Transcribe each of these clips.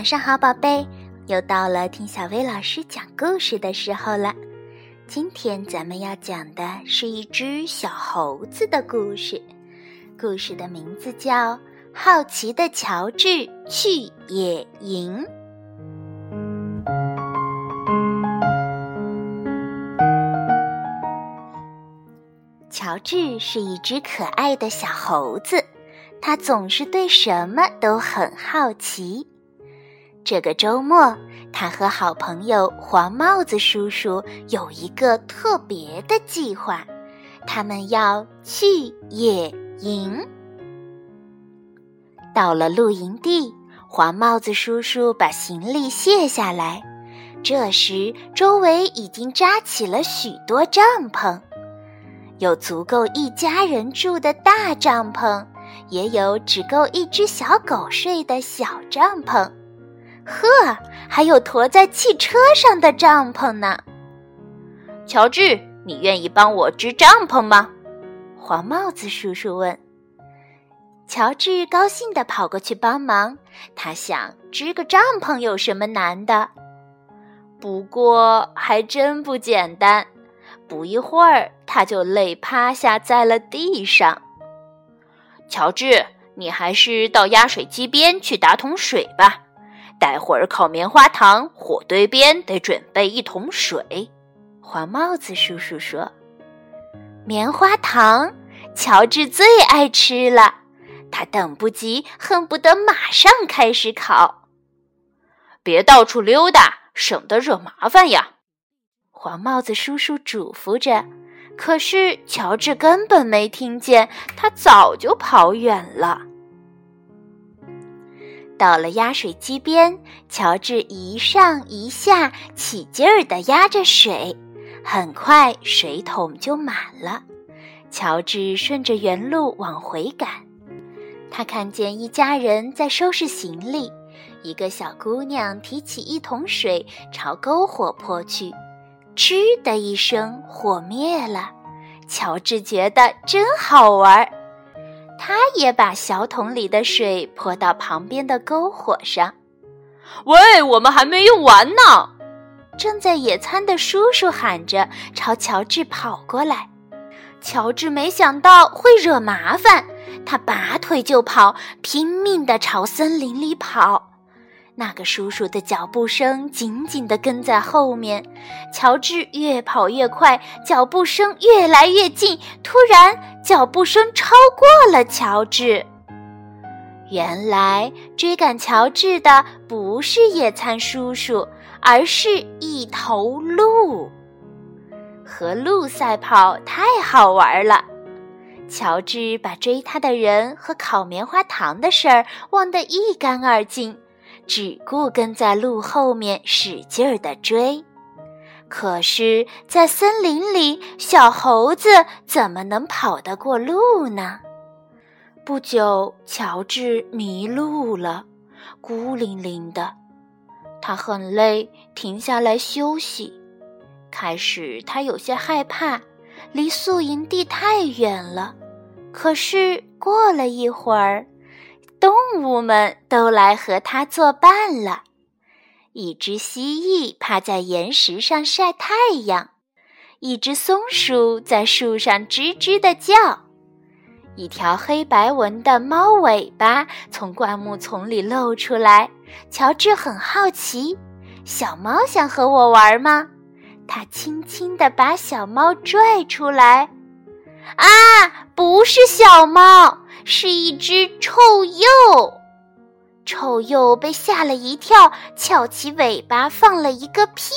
晚上好，宝贝，又到了听小薇老师讲故事的时候了。今天咱们要讲的是一只小猴子的故事，故事的名字叫《好奇的乔治去野营》。乔治是一只可爱的小猴子，他总是对什么都很好奇。这个周末，他和好朋友黄帽子叔叔有一个特别的计划，他们要去野营。到了露营地，黄帽子叔叔把行李卸下来，这时周围已经扎起了许多帐篷，有足够一家人住的大帐篷，也有只够一只小狗睡的小帐篷。呵，还有驮在汽车上的帐篷呢。乔治，你愿意帮我支帐篷吗？黄帽子叔叔问。乔治高兴地跑过去帮忙。他想，支个帐篷有什么难的？不过还真不简单。不一会儿，他就累趴下在了地上。乔治，你还是到压水机边去打桶水吧。待会儿烤棉花糖，火堆边得准备一桶水。黄帽子叔叔说：“棉花糖，乔治最爱吃了，他等不及，恨不得马上开始烤。别到处溜达，省得惹麻烦呀。”黄帽子叔叔嘱咐着。可是乔治根本没听见，他早就跑远了。到了压水机边，乔治一上一下，起劲儿地压着水，很快水桶就满了。乔治顺着原路往回赶，他看见一家人在收拾行李，一个小姑娘提起一桶水朝篝火泼去，嗤的一声，火灭了。乔治觉得真好玩儿。他也把小桶里的水泼到旁边的篝火上。喂，我们还没用完呢！正在野餐的叔叔喊着，朝乔治跑过来。乔治没想到会惹麻烦，他拔腿就跑，拼命地朝森林里跑。那个叔叔的脚步声紧紧地跟在后面，乔治越跑越快，脚步声越来越近。突然，脚步声超过了乔治。原来追赶乔治的不是野餐叔叔，而是一头鹿。和鹿赛跑太好玩了，乔治把追他的人和烤棉花糖的事儿忘得一干二净。只顾跟在鹿后面使劲儿地追，可是，在森林里，小猴子怎么能跑得过鹿呢？不久，乔治迷路了，孤零零的。他很累，停下来休息。开始，他有些害怕，离宿营地太远了。可是，过了一会儿。动物们都来和它作伴了。一只蜥蜴趴在岩石上晒太阳，一只松鼠在树上吱吱地叫，一条黑白纹的猫尾巴从灌木丛里露出来。乔治很好奇，小猫想和我玩吗？他轻轻地把小猫拽出来。啊，不是小猫。是一只臭鼬，臭鼬被吓了一跳，翘起尾巴放了一个屁。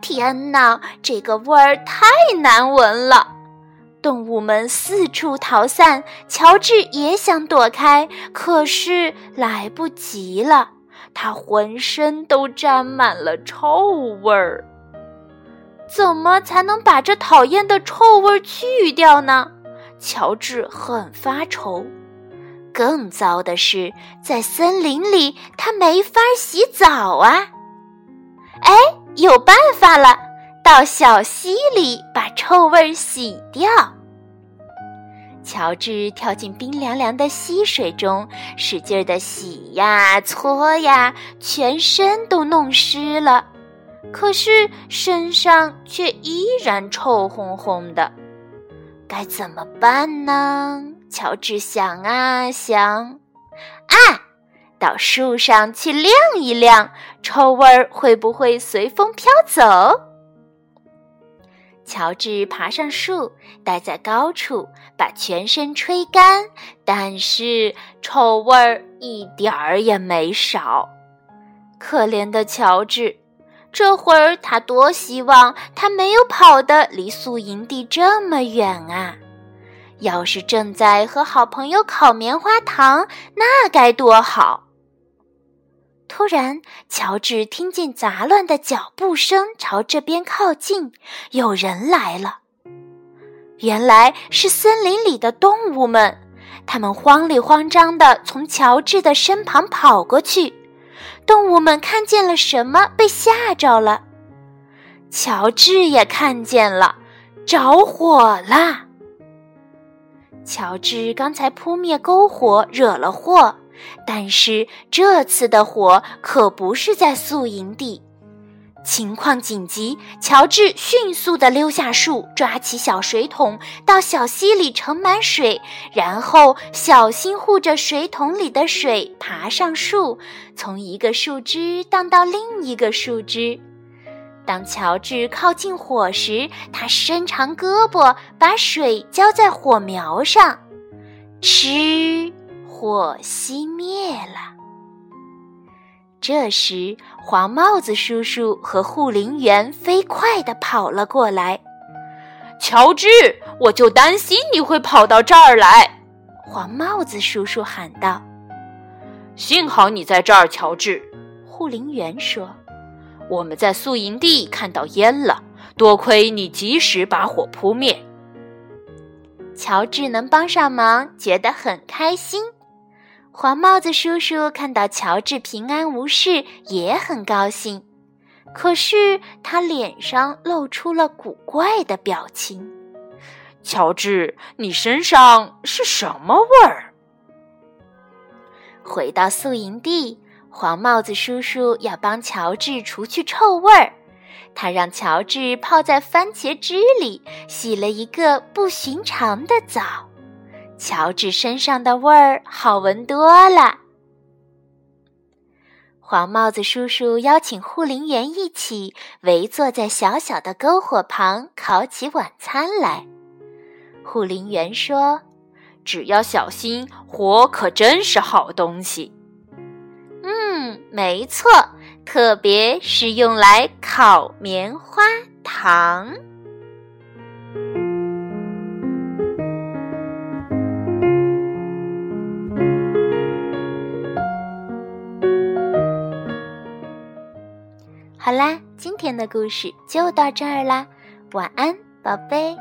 天哪，这个味儿太难闻了！动物们四处逃散，乔治也想躲开，可是来不及了，他浑身都沾满了臭味儿。怎么才能把这讨厌的臭味去掉呢？乔治很发愁，更糟的是，在森林里他没法洗澡啊！哎，有办法了，到小溪里把臭味洗掉。乔治跳进冰凉凉的溪水中，使劲的洗呀搓呀，全身都弄湿了。可是身上却依然臭烘烘的，该怎么办呢？乔治想啊想，啊，到树上去晾一晾，臭味儿会不会随风飘走？乔治爬上树，待在高处，把全身吹干，但是臭味儿一点儿也没少。可怜的乔治，这会儿他多希望他没有跑得离宿营地这么远啊！要是正在和好朋友烤棉花糖，那该多好！突然，乔治听见杂乱的脚步声朝这边靠近，有人来了。原来是森林里的动物们，他们慌里慌张地从乔治的身旁跑过去。动物们看见了什么，被吓着了。乔治也看见了，着火了。乔治刚才扑灭篝火，惹了祸。但是这次的火可不是在宿营地，情况紧急。乔治迅速地溜下树，抓起小水桶，到小溪里盛满水，然后小心护着水桶里的水，爬上树，从一个树枝荡到另一个树枝。当乔治靠近火时，他伸长胳膊，把水浇在火苗上，吃。火熄灭了。这时，黄帽子叔叔和护林员飞快地跑了过来。乔治，我就担心你会跑到这儿来。黄帽子叔叔喊道：“幸好你在这儿，乔治。”护林员说：“我们在宿营地看到烟了，多亏你及时把火扑灭。”乔治能帮上忙，觉得很开心。黄帽子叔叔看到乔治平安无事，也很高兴。可是他脸上露出了古怪的表情。乔治，你身上是什么味儿？回到宿营地，黄帽子叔叔要帮乔治除去臭味儿。他让乔治泡在番茄汁里，洗了一个不寻常的澡。乔治身上的味儿好闻多了。黄帽子叔叔邀请护林员一起围坐在小小的篝火旁，烤起晚餐来。护林员说：“只要小心，火可真是好东西。”“嗯，没错，特别是用来烤棉花糖。”好啦，今天的故事就到这儿啦，晚安，宝贝。